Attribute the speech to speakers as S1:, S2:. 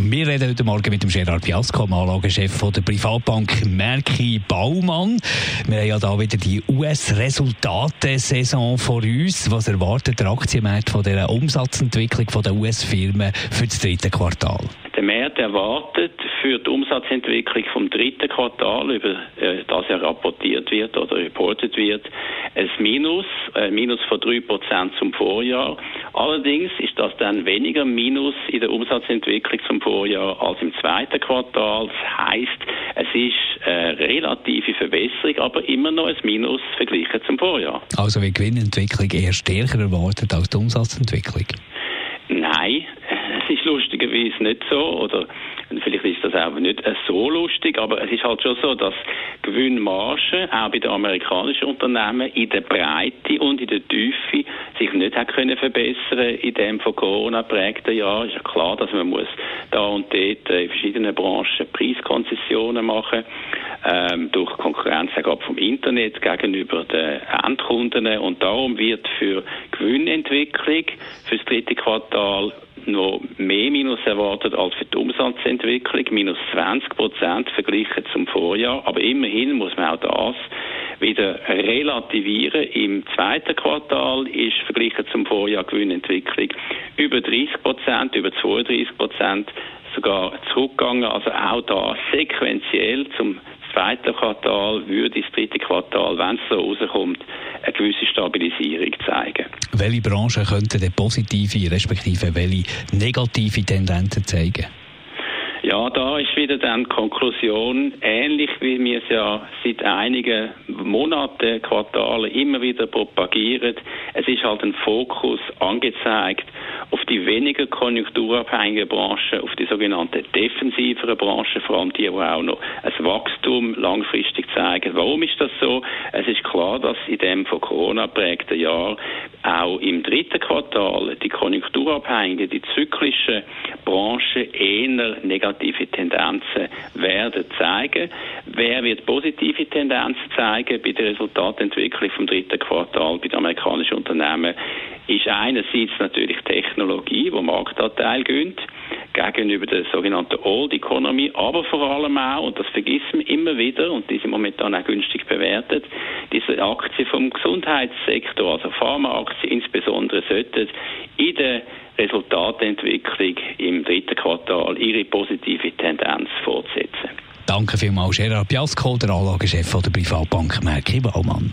S1: wir reden heute Morgen mit dem Gerard Piasco, dem Anlagechef von der Privatbank Merki Baumann. Wir haben ja da wieder die US-Resultate-Saison vor uns. Was erwartet der Aktienmarkt von der Umsatzentwicklung der US-Firmen für das dritte Quartal?
S2: Der Markt erwartet für die Umsatzentwicklung vom dritten Quartal, über äh, das ja rapportiert wird oder reported wird, ein Minus, ein Minus von 3% zum Vorjahr. Allerdings ist das dann weniger Minus in der Umsatzentwicklung zum Vorjahr als im zweiten Quartal. Das heisst, es ist eine relative Verbesserung, aber immer noch ein Minus verglichen zum Vorjahr.
S1: Also wie Gewinnentwicklung eher stärker erwartet als die Umsatzentwicklung?
S2: Nein, es ist lustigerweise nicht so, oder vielleicht ist das auch nicht so lustig, aber es ist halt schon so, dass Gewinnmargen auch bei den amerikanischen Unternehmen in der Breite und in der Tiefe sich nicht hat können verbessern in dem von Corona prägten Jahr. Ist ja klar, dass man muss da und dort in verschiedenen Branchen Preiskonzessionen machen ähm, durch Konkurrenz sogar vom Internet gegenüber den Endkunden und darum wird für Gewinnentwicklung für das dritte Quartal noch mehr Minus erwartet als für die Umsatzentwicklung, minus 20 Prozent verglichen zum Vorjahr. Aber immerhin muss man auch das wieder relativieren. Im zweiten Quartal ist verglichen zum Vorjahr Gewinnentwicklung über 30 Prozent, über 32 Prozent sogar zurückgegangen. Also auch da sequenziell zum zweiten Quartal würde das dritte Quartal, wenn es so rauskommt, eine gewisse Stabilisierung zeigen.
S1: Welche Branchen könnten positive, respektive welche negative Tendenzen zeigen?
S2: Ja, da ist wieder dann die Konklusion, ähnlich wie wir es ja seit einigen Monaten, Quartalen immer wieder propagieren. Es ist halt ein Fokus angezeigt auf die weniger konjunkturabhängigen Branchen, auf die sogenannten defensiveren Branchen, vor allem die, die auch noch ein Wachstum langfristig zeigen. Warum ist das so? Es ist klar, dass in dem von Corona prägten Jahr auch im dritten Quartal die konjunkturabhängigen, die zyklischen Branchen eher negative Tendenzen werden zeigen. Wer wird positive Tendenzen zeigen bei der Resultatentwicklung vom dritten Quartal bei den amerikanischen Unternehmen? Ist einerseits natürlich Technologie, wo Marktanteil gönnt gegenüber der sogenannten Old Economy, aber vor allem auch, und das vergisst man immer wieder, und die sind momentan auch günstig bewertet, diese Aktien vom Gesundheitssektor, also Pharmaaktien insbesondere, sollten in der Resultatentwicklung im dritten Quartal ihre positive Tendenz fortsetzen.
S1: Danke vielmals, Gerard Piasco, der Anlagechef der Privatbank Merki Baumann.